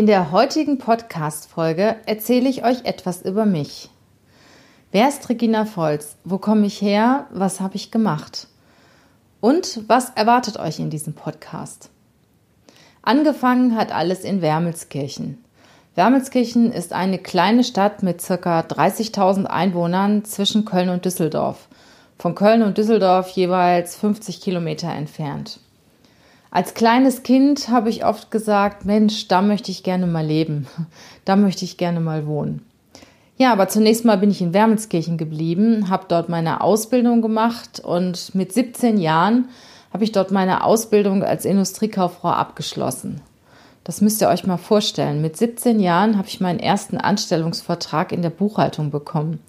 In der heutigen Podcast-Folge erzähle ich euch etwas über mich. Wer ist Regina Volz? Wo komme ich her? Was habe ich gemacht? Und was erwartet euch in diesem Podcast? Angefangen hat alles in Wermelskirchen. Wermelskirchen ist eine kleine Stadt mit ca. 30.000 Einwohnern zwischen Köln und Düsseldorf. Von Köln und Düsseldorf jeweils 50 Kilometer entfernt. Als kleines Kind habe ich oft gesagt, Mensch, da möchte ich gerne mal leben, da möchte ich gerne mal wohnen. Ja, aber zunächst mal bin ich in Wermelskirchen geblieben, habe dort meine Ausbildung gemacht und mit 17 Jahren habe ich dort meine Ausbildung als Industriekauffrau abgeschlossen. Das müsst ihr euch mal vorstellen. Mit 17 Jahren habe ich meinen ersten Anstellungsvertrag in der Buchhaltung bekommen.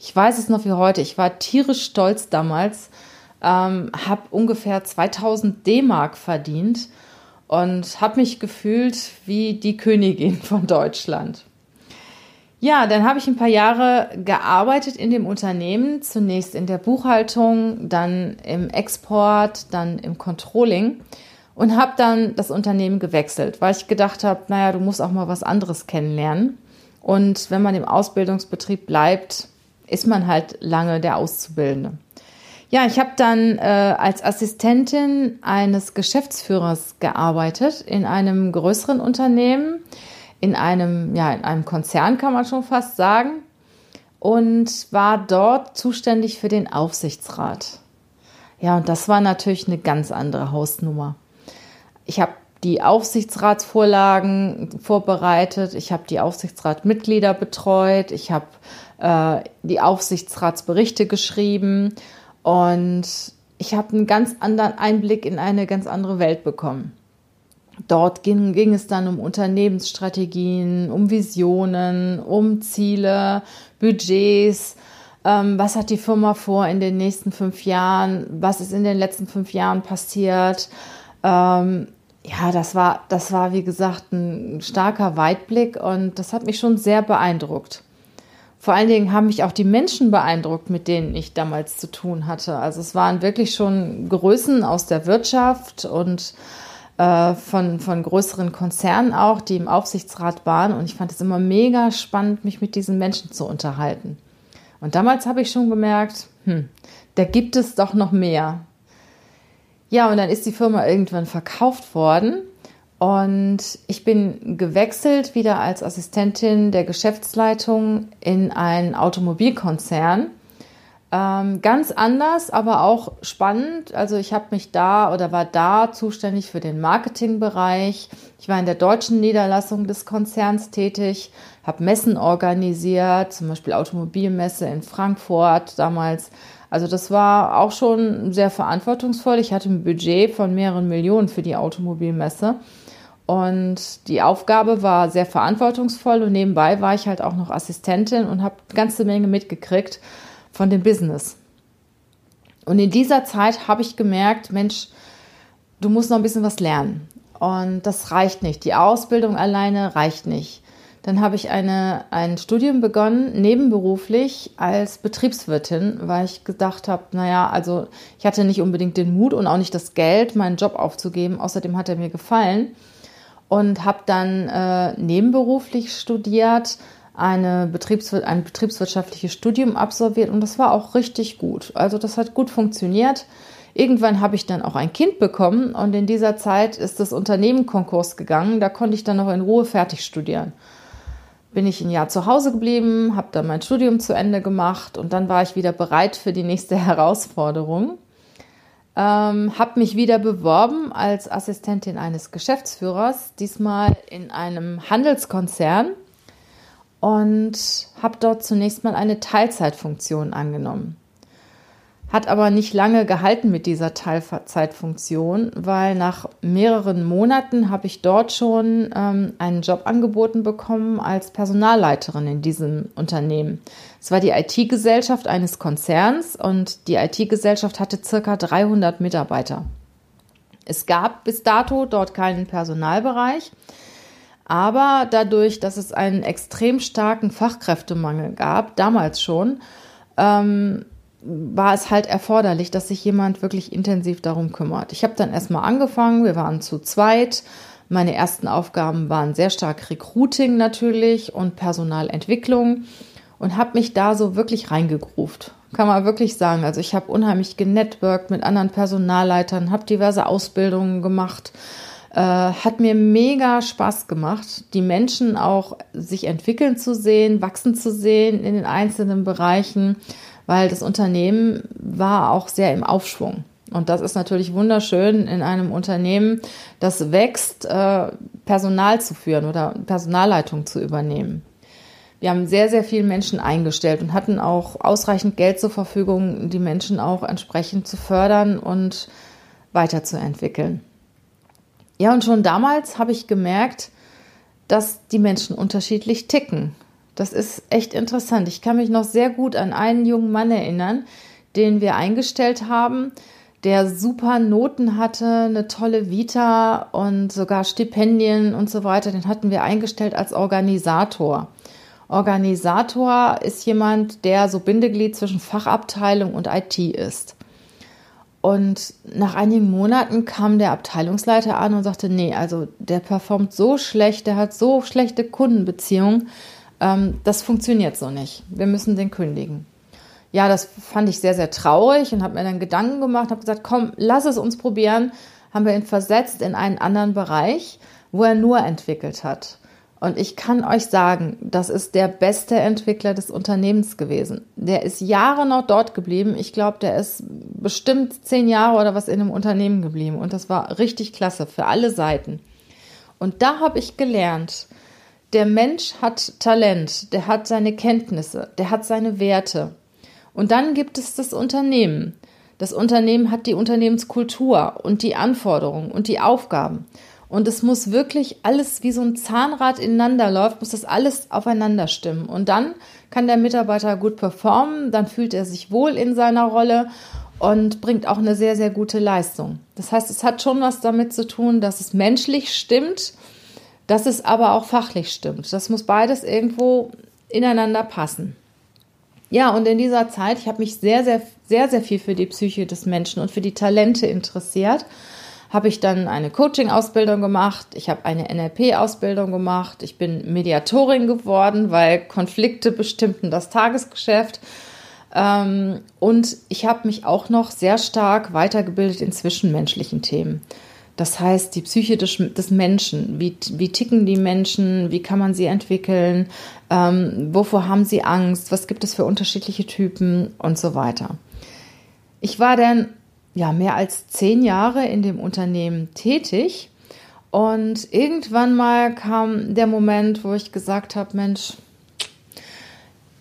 Ich weiß es noch wie heute. Ich war tierisch stolz damals, ähm, habe ungefähr 2000 D-Mark verdient und habe mich gefühlt wie die Königin von Deutschland. Ja, dann habe ich ein paar Jahre gearbeitet in dem Unternehmen, zunächst in der Buchhaltung, dann im Export, dann im Controlling und habe dann das Unternehmen gewechselt, weil ich gedacht habe, naja, du musst auch mal was anderes kennenlernen. Und wenn man im Ausbildungsbetrieb bleibt, ist man halt lange der Auszubildende. Ja, ich habe dann äh, als Assistentin eines Geschäftsführers gearbeitet in einem größeren Unternehmen, in einem, ja, in einem Konzern kann man schon fast sagen und war dort zuständig für den Aufsichtsrat. Ja, und das war natürlich eine ganz andere Hausnummer. Ich habe die Aufsichtsratsvorlagen vorbereitet, ich habe die Aufsichtsratmitglieder betreut, ich habe äh, die Aufsichtsratsberichte geschrieben und ich habe einen ganz anderen Einblick in eine ganz andere Welt bekommen. Dort ging, ging es dann um Unternehmensstrategien, um Visionen, um Ziele, Budgets. Ähm, was hat die Firma vor in den nächsten fünf Jahren? Was ist in den letzten fünf Jahren passiert? Ähm, ja, das war, das war wie gesagt ein starker Weitblick und das hat mich schon sehr beeindruckt. Vor allen Dingen haben mich auch die Menschen beeindruckt, mit denen ich damals zu tun hatte. Also es waren wirklich schon Größen aus der Wirtschaft und äh, von, von größeren Konzernen auch, die im Aufsichtsrat waren. Und ich fand es immer mega spannend, mich mit diesen Menschen zu unterhalten. Und damals habe ich schon gemerkt, hm, da gibt es doch noch mehr. Ja, und dann ist die Firma irgendwann verkauft worden und ich bin gewechselt wieder als Assistentin der Geschäftsleitung in einen Automobilkonzern. Ähm, ganz anders, aber auch spannend. Also ich habe mich da oder war da zuständig für den Marketingbereich. Ich war in der deutschen Niederlassung des Konzerns tätig, habe Messen organisiert, zum Beispiel Automobilmesse in Frankfurt damals. Also das war auch schon sehr verantwortungsvoll. Ich hatte ein Budget von mehreren Millionen für die Automobilmesse. Und die Aufgabe war sehr verantwortungsvoll und nebenbei war ich halt auch noch Assistentin und habe eine ganze Menge mitgekriegt von dem Business. Und in dieser Zeit habe ich gemerkt, Mensch, du musst noch ein bisschen was lernen. Und das reicht nicht. Die Ausbildung alleine reicht nicht. Dann habe ich eine, ein Studium begonnen, nebenberuflich als Betriebswirtin, weil ich gedacht habe, naja, also ich hatte nicht unbedingt den Mut und auch nicht das Geld, meinen Job aufzugeben. Außerdem hat er mir gefallen und habe dann äh, nebenberuflich studiert, eine Betriebswir ein betriebswirtschaftliches Studium absolviert und das war auch richtig gut. Also das hat gut funktioniert. Irgendwann habe ich dann auch ein Kind bekommen und in dieser Zeit ist das Unternehmen Konkurs gegangen. Da konnte ich dann noch in Ruhe fertig studieren. Bin ich ein Jahr zu Hause geblieben, habe dann mein Studium zu Ende gemacht und dann war ich wieder bereit für die nächste Herausforderung. Ähm, habe mich wieder beworben als Assistentin eines Geschäftsführers, diesmal in einem Handelskonzern und habe dort zunächst mal eine Teilzeitfunktion angenommen. Hat aber nicht lange gehalten mit dieser Teilzeitfunktion, weil nach mehreren Monaten habe ich dort schon ähm, einen Job angeboten bekommen als Personalleiterin in diesem Unternehmen. Es war die IT-Gesellschaft eines Konzerns und die IT-Gesellschaft hatte circa 300 Mitarbeiter. Es gab bis dato dort keinen Personalbereich, aber dadurch, dass es einen extrem starken Fachkräftemangel gab, damals schon, ähm, war es halt erforderlich, dass sich jemand wirklich intensiv darum kümmert. Ich habe dann erstmal angefangen, wir waren zu zweit. Meine ersten Aufgaben waren sehr stark Recruiting natürlich und Personalentwicklung und habe mich da so wirklich reingegruft. Kann man wirklich sagen. Also ich habe unheimlich genetworked mit anderen Personalleitern, habe diverse Ausbildungen gemacht. Äh, hat mir mega Spaß gemacht, die Menschen auch sich entwickeln zu sehen, wachsen zu sehen in den einzelnen Bereichen weil das Unternehmen war auch sehr im Aufschwung. Und das ist natürlich wunderschön in einem Unternehmen, das wächst, äh, Personal zu führen oder Personalleitung zu übernehmen. Wir haben sehr, sehr viele Menschen eingestellt und hatten auch ausreichend Geld zur Verfügung, die Menschen auch entsprechend zu fördern und weiterzuentwickeln. Ja, und schon damals habe ich gemerkt, dass die Menschen unterschiedlich ticken. Das ist echt interessant. Ich kann mich noch sehr gut an einen jungen Mann erinnern, den wir eingestellt haben, der super Noten hatte, eine tolle Vita und sogar Stipendien und so weiter. Den hatten wir eingestellt als Organisator. Organisator ist jemand, der so Bindeglied zwischen Fachabteilung und IT ist. Und nach einigen Monaten kam der Abteilungsleiter an und sagte, nee, also der performt so schlecht, der hat so schlechte Kundenbeziehungen, ähm, das funktioniert so nicht. Wir müssen den kündigen. Ja, das fand ich sehr, sehr traurig und habe mir dann Gedanken gemacht, habe gesagt, komm, lass es uns probieren. Haben wir ihn versetzt in einen anderen Bereich, wo er nur entwickelt hat. Und ich kann euch sagen, das ist der beste Entwickler des Unternehmens gewesen. Der ist Jahre noch dort geblieben. Ich glaube, der ist bestimmt zehn Jahre oder was in einem Unternehmen geblieben. Und das war richtig klasse für alle Seiten. Und da habe ich gelernt, der Mensch hat Talent, der hat seine Kenntnisse, der hat seine Werte. Und dann gibt es das Unternehmen. Das Unternehmen hat die Unternehmenskultur und die Anforderungen und die Aufgaben. Und es muss wirklich alles wie so ein Zahnrad ineinander läuft, muss das alles aufeinander stimmen. Und dann kann der Mitarbeiter gut performen, dann fühlt er sich wohl in seiner Rolle und bringt auch eine sehr, sehr gute Leistung. Das heißt, es hat schon was damit zu tun, dass es menschlich stimmt dass es aber auch fachlich stimmt. Das muss beides irgendwo ineinander passen. Ja, und in dieser Zeit, ich habe mich sehr, sehr, sehr, sehr viel für die Psyche des Menschen und für die Talente interessiert. Habe ich dann eine Coaching-Ausbildung gemacht, ich habe eine NLP-Ausbildung gemacht, ich bin Mediatorin geworden, weil Konflikte bestimmten das Tagesgeschäft. Ähm, und ich habe mich auch noch sehr stark weitergebildet in zwischenmenschlichen Themen. Das heißt, die Psyche des, des Menschen, wie, wie ticken die Menschen, wie kann man sie entwickeln, ähm, wovor haben sie Angst, was gibt es für unterschiedliche Typen? Und so weiter. Ich war dann ja mehr als zehn Jahre in dem Unternehmen tätig. Und irgendwann mal kam der Moment, wo ich gesagt habe, Mensch,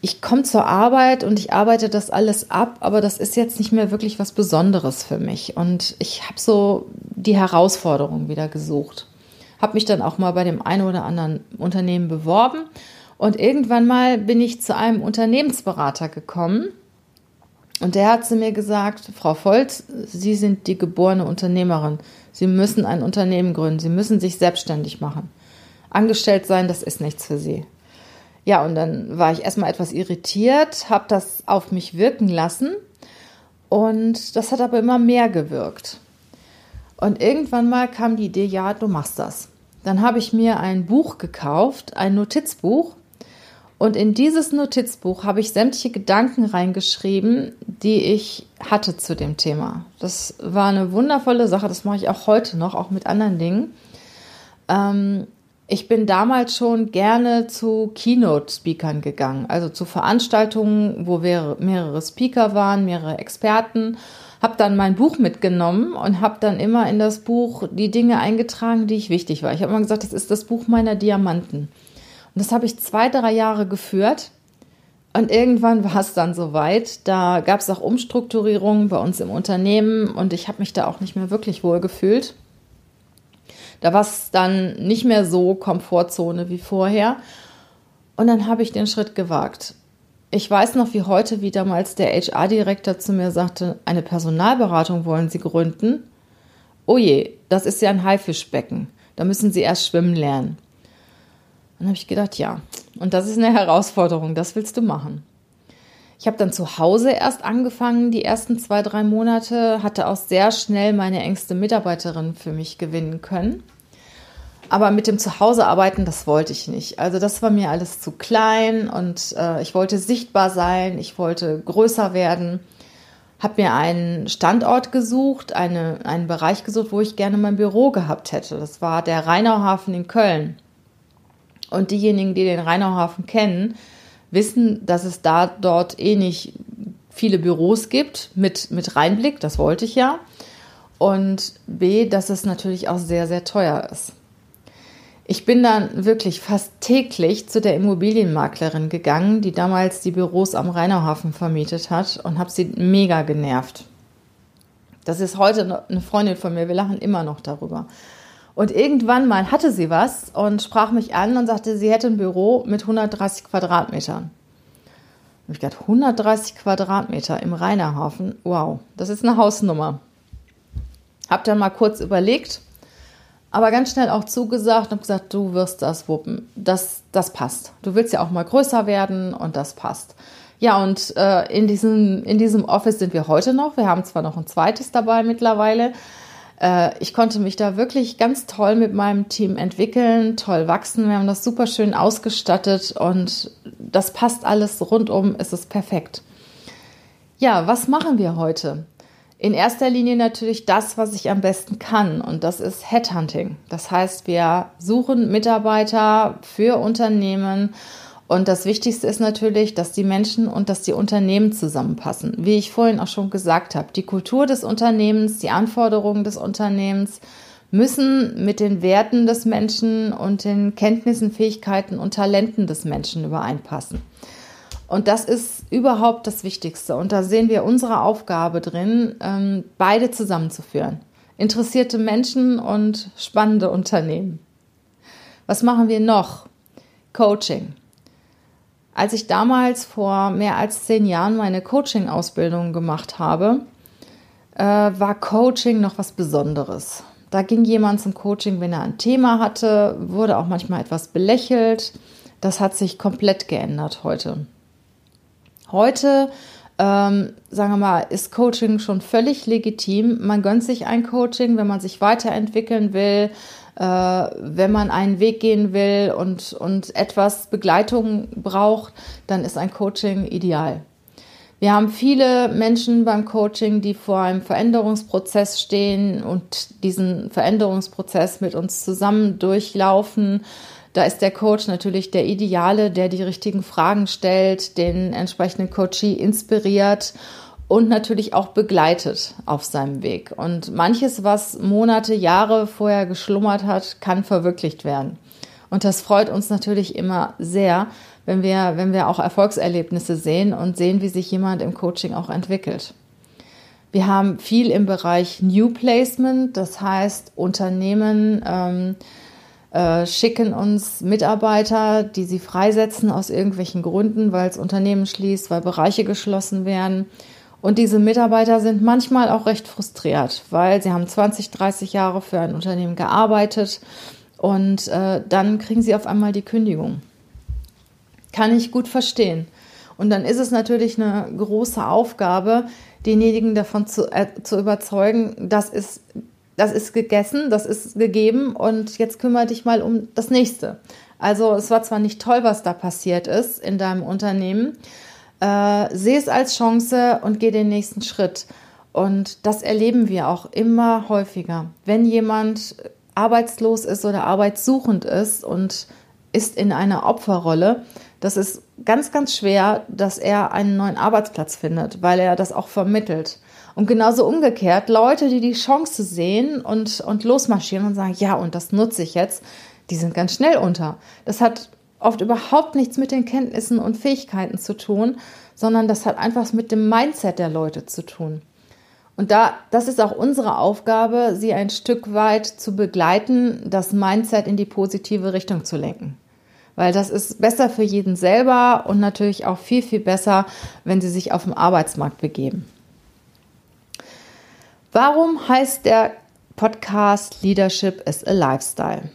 ich komme zur Arbeit und ich arbeite das alles ab, aber das ist jetzt nicht mehr wirklich was Besonderes für mich. Und ich habe so die Herausforderung wieder gesucht. Habe mich dann auch mal bei dem einen oder anderen Unternehmen beworben. Und irgendwann mal bin ich zu einem Unternehmensberater gekommen. Und der hat zu mir gesagt, Frau Volz, Sie sind die geborene Unternehmerin. Sie müssen ein Unternehmen gründen. Sie müssen sich selbstständig machen. Angestellt sein, das ist nichts für Sie. Ja, und dann war ich erstmal etwas irritiert, habe das auf mich wirken lassen und das hat aber immer mehr gewirkt. Und irgendwann mal kam die Idee, ja, du machst das. Dann habe ich mir ein Buch gekauft, ein Notizbuch. Und in dieses Notizbuch habe ich sämtliche Gedanken reingeschrieben, die ich hatte zu dem Thema. Das war eine wundervolle Sache. Das mache ich auch heute noch, auch mit anderen Dingen. Ähm, ich bin damals schon gerne zu Keynote-Speakern gegangen, also zu Veranstaltungen, wo mehrere Speaker waren, mehrere Experten. Habe dann mein Buch mitgenommen und habe dann immer in das Buch die Dinge eingetragen, die ich wichtig war. Ich habe immer gesagt, das ist das Buch meiner Diamanten. Und das habe ich zwei, drei Jahre geführt. Und irgendwann war es dann soweit. Da gab es auch Umstrukturierungen bei uns im Unternehmen und ich habe mich da auch nicht mehr wirklich wohl gefühlt. Da war es dann nicht mehr so Komfortzone wie vorher. Und dann habe ich den Schritt gewagt. Ich weiß noch wie heute, wie damals der HR-Direktor zu mir sagte, eine Personalberatung wollen Sie gründen? Oh je, das ist ja ein Haifischbecken. Da müssen Sie erst schwimmen lernen. Dann habe ich gedacht, ja, und das ist eine Herausforderung, das willst du machen. Ich habe dann zu Hause erst angefangen, die ersten zwei, drei Monate, hatte auch sehr schnell meine engste Mitarbeiterin für mich gewinnen können. Aber mit dem Zuhausearbeiten, das wollte ich nicht. Also das war mir alles zu klein und äh, ich wollte sichtbar sein, ich wollte größer werden. Habe mir einen Standort gesucht, eine, einen Bereich gesucht, wo ich gerne mein Büro gehabt hätte. Das war der Rheinauhafen in Köln. Und diejenigen, die den Rheinauhafen kennen, wissen, dass es da dort eh nicht viele Büros gibt mit, mit Reinblick, das wollte ich ja. Und B, dass es natürlich auch sehr, sehr teuer ist. Ich bin dann wirklich fast täglich zu der Immobilienmaklerin gegangen, die damals die Büros am Rheinauhafen vermietet hat und habe sie mega genervt. Das ist heute eine Freundin von mir, wir lachen immer noch darüber. Und irgendwann mal hatte sie was und sprach mich an und sagte, sie hätte ein Büro mit 130 Quadratmetern. Habe ich gedacht, 130 Quadratmeter im Rheinerhafen, wow, das ist eine Hausnummer. Hab dann mal kurz überlegt, aber ganz schnell auch zugesagt und gesagt, du wirst das wuppen. Das, das passt. Du willst ja auch mal größer werden und das passt. Ja, und äh, in, diesem, in diesem Office sind wir heute noch. Wir haben zwar noch ein zweites dabei mittlerweile, äh, ich konnte mich da wirklich ganz toll mit meinem Team entwickeln, toll wachsen. Wir haben das super schön ausgestattet und das passt alles rundum, es ist perfekt. Ja, was machen wir heute? In erster Linie natürlich das, was ich am besten kann und das ist Headhunting. Das heißt, wir suchen Mitarbeiter für Unternehmen und das Wichtigste ist natürlich, dass die Menschen und dass die Unternehmen zusammenpassen. Wie ich vorhin auch schon gesagt habe, die Kultur des Unternehmens, die Anforderungen des Unternehmens müssen mit den Werten des Menschen und den Kenntnissen, Fähigkeiten und Talenten des Menschen übereinpassen. Und das ist überhaupt das Wichtigste. Und da sehen wir unsere Aufgabe drin, ähm, beide zusammenzuführen. Interessierte Menschen und spannende Unternehmen. Was machen wir noch? Coaching. Als ich damals vor mehr als zehn Jahren meine Coaching-Ausbildung gemacht habe, äh, war Coaching noch was Besonderes. Da ging jemand zum Coaching, wenn er ein Thema hatte, wurde auch manchmal etwas belächelt. Das hat sich komplett geändert heute. Heute, ähm, sagen wir mal, ist Coaching schon völlig legitim. Man gönnt sich ein Coaching, wenn man sich weiterentwickeln will, äh, wenn man einen Weg gehen will und, und etwas Begleitung braucht, dann ist ein Coaching ideal. Wir haben viele Menschen beim Coaching, die vor einem Veränderungsprozess stehen und diesen Veränderungsprozess mit uns zusammen durchlaufen. Da ist der Coach natürlich der Ideale, der die richtigen Fragen stellt, den entsprechenden Coachee inspiriert und natürlich auch begleitet auf seinem Weg. Und manches, was Monate, Jahre vorher geschlummert hat, kann verwirklicht werden. Und das freut uns natürlich immer sehr, wenn wir, wenn wir auch Erfolgserlebnisse sehen und sehen, wie sich jemand im Coaching auch entwickelt. Wir haben viel im Bereich New Placement, das heißt Unternehmen ähm, äh, schicken uns Mitarbeiter, die sie freisetzen aus irgendwelchen Gründen, weil es Unternehmen schließt, weil Bereiche geschlossen werden und diese Mitarbeiter sind manchmal auch recht frustriert, weil sie haben 20, 30 Jahre für ein Unternehmen gearbeitet und äh, dann kriegen sie auf einmal die Kündigung. Kann ich gut verstehen. Und dann ist es natürlich eine große Aufgabe, denjenigen davon zu, äh, zu überzeugen, das ist, das ist gegessen, das ist gegeben und jetzt kümmere dich mal um das nächste. Also es war zwar nicht toll, was da passiert ist in deinem Unternehmen, äh, sehe es als Chance und gehe den nächsten Schritt. Und das erleben wir auch immer häufiger. Wenn jemand arbeitslos ist oder arbeitssuchend ist und ist in einer Opferrolle, das ist ganz, ganz schwer, dass er einen neuen Arbeitsplatz findet, weil er das auch vermittelt. Und genauso umgekehrt, Leute, die die Chance sehen und, und losmarschieren und sagen, ja, und das nutze ich jetzt, die sind ganz schnell unter. Das hat oft überhaupt nichts mit den Kenntnissen und Fähigkeiten zu tun, sondern das hat einfach mit dem Mindset der Leute zu tun. Und da, das ist auch unsere Aufgabe, sie ein Stück weit zu begleiten, das Mindset in die positive Richtung zu lenken. Weil das ist besser für jeden selber und natürlich auch viel, viel besser, wenn sie sich auf dem Arbeitsmarkt begeben. Warum heißt der Podcast Leadership is a Lifestyle?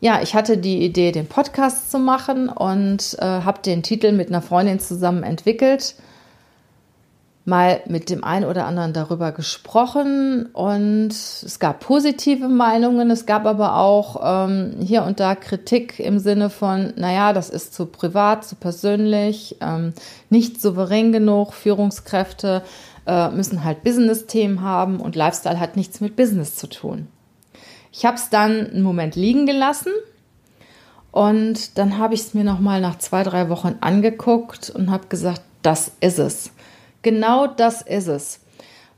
Ja, ich hatte die Idee, den Podcast zu machen und äh, habe den Titel mit einer Freundin zusammen entwickelt. Mal mit dem einen oder anderen darüber gesprochen und es gab positive Meinungen, es gab aber auch ähm, hier und da Kritik im Sinne von, naja, das ist zu privat, zu persönlich, ähm, nicht souverän genug, Führungskräfte äh, müssen halt Business-Themen haben und Lifestyle hat nichts mit Business zu tun. Ich habe es dann einen Moment liegen gelassen und dann habe ich es mir noch mal nach zwei, drei Wochen angeguckt und habe gesagt, das ist es. Genau das ist es.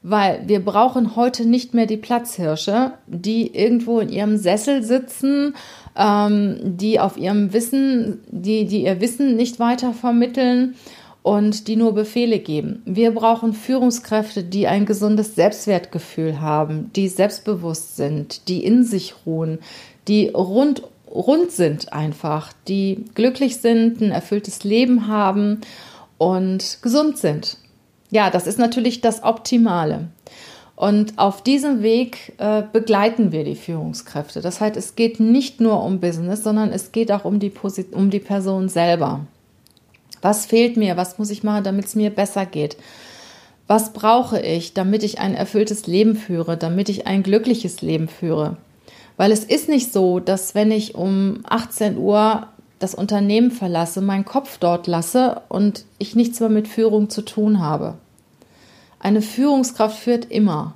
Weil wir brauchen heute nicht mehr die Platzhirsche, die irgendwo in ihrem Sessel sitzen, ähm, die auf ihrem Wissen, die, die ihr Wissen nicht weiter vermitteln und die nur Befehle geben. Wir brauchen Führungskräfte, die ein gesundes Selbstwertgefühl haben, die selbstbewusst sind, die in sich ruhen, die rund, rund sind einfach, die glücklich sind, ein erfülltes Leben haben und gesund sind. Ja, das ist natürlich das Optimale. Und auf diesem Weg äh, begleiten wir die Führungskräfte. Das heißt, es geht nicht nur um Business, sondern es geht auch um die, Posit um die Person selber. Was fehlt mir? Was muss ich machen, damit es mir besser geht? Was brauche ich, damit ich ein erfülltes Leben führe, damit ich ein glückliches Leben führe? Weil es ist nicht so, dass wenn ich um 18 Uhr das Unternehmen verlasse, meinen Kopf dort lasse und ich nichts mehr mit Führung zu tun habe. Eine Führungskraft führt immer.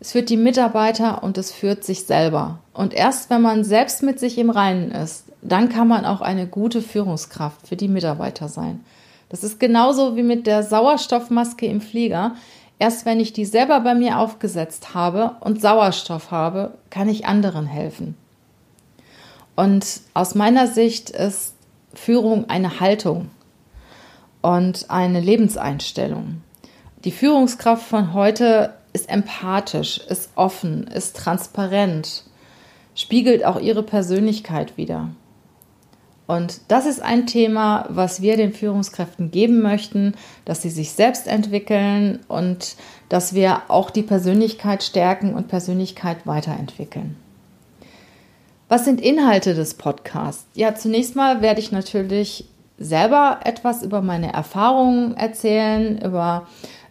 Es führt die Mitarbeiter und es führt sich selber. Und erst wenn man selbst mit sich im Reinen ist, dann kann man auch eine gute Führungskraft für die Mitarbeiter sein. Das ist genauso wie mit der Sauerstoffmaske im Flieger. Erst wenn ich die selber bei mir aufgesetzt habe und Sauerstoff habe, kann ich anderen helfen. Und aus meiner Sicht ist Führung eine Haltung und eine Lebenseinstellung. Die Führungskraft von heute ist empathisch, ist offen, ist transparent, spiegelt auch ihre Persönlichkeit wider. Und das ist ein Thema, was wir den Führungskräften geben möchten, dass sie sich selbst entwickeln und dass wir auch die Persönlichkeit stärken und Persönlichkeit weiterentwickeln. Was sind Inhalte des Podcasts? Ja, zunächst mal werde ich natürlich selber etwas über meine Erfahrungen erzählen, über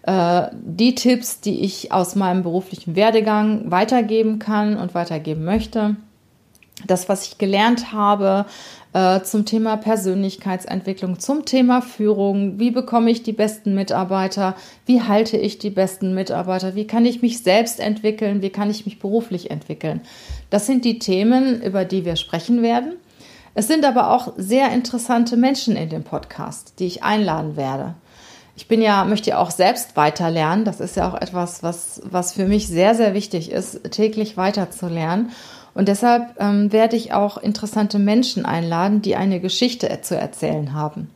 die Tipps, die ich aus meinem beruflichen Werdegang weitergeben kann und weitergeben möchte. Das, was ich gelernt habe, äh, zum Thema Persönlichkeitsentwicklung, zum Thema Führung. Wie bekomme ich die besten Mitarbeiter? Wie halte ich die besten Mitarbeiter? Wie kann ich mich selbst entwickeln? Wie kann ich mich beruflich entwickeln? Das sind die Themen, über die wir sprechen werden. Es sind aber auch sehr interessante Menschen in dem Podcast, die ich einladen werde. Ich bin ja, möchte ja auch selbst weiter lernen. Das ist ja auch etwas, was, was für mich sehr, sehr wichtig ist, täglich weiter zu lernen. Und deshalb ähm, werde ich auch interessante Menschen einladen, die eine Geschichte zu erzählen haben.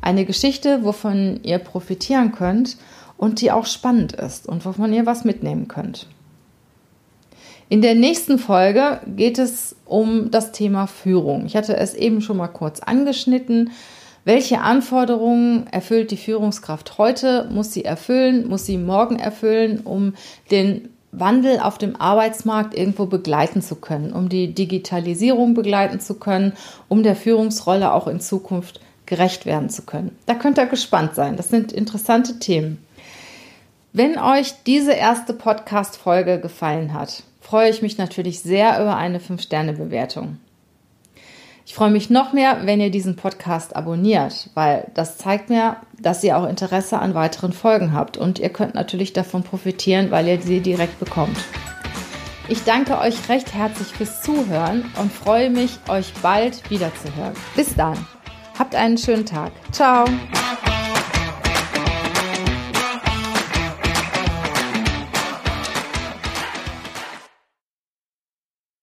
Eine Geschichte, wovon ihr profitieren könnt und die auch spannend ist und wovon ihr was mitnehmen könnt. In der nächsten Folge geht es um das Thema Führung. Ich hatte es eben schon mal kurz angeschnitten. Welche Anforderungen erfüllt die Führungskraft heute? Muss sie erfüllen? Muss sie morgen erfüllen, um den Wandel auf dem Arbeitsmarkt irgendwo begleiten zu können, um die Digitalisierung begleiten zu können, um der Führungsrolle auch in Zukunft gerecht werden zu können. Da könnt ihr gespannt sein. Das sind interessante Themen. Wenn euch diese erste Podcast-Folge gefallen hat, freue ich mich natürlich sehr über eine 5-Sterne-Bewertung. Ich freue mich noch mehr, wenn ihr diesen Podcast abonniert, weil das zeigt mir, dass ihr auch Interesse an weiteren Folgen habt und ihr könnt natürlich davon profitieren, weil ihr sie direkt bekommt. Ich danke euch recht herzlich fürs Zuhören und freue mich, euch bald wiederzuhören. Bis dann. Habt einen schönen Tag. Ciao.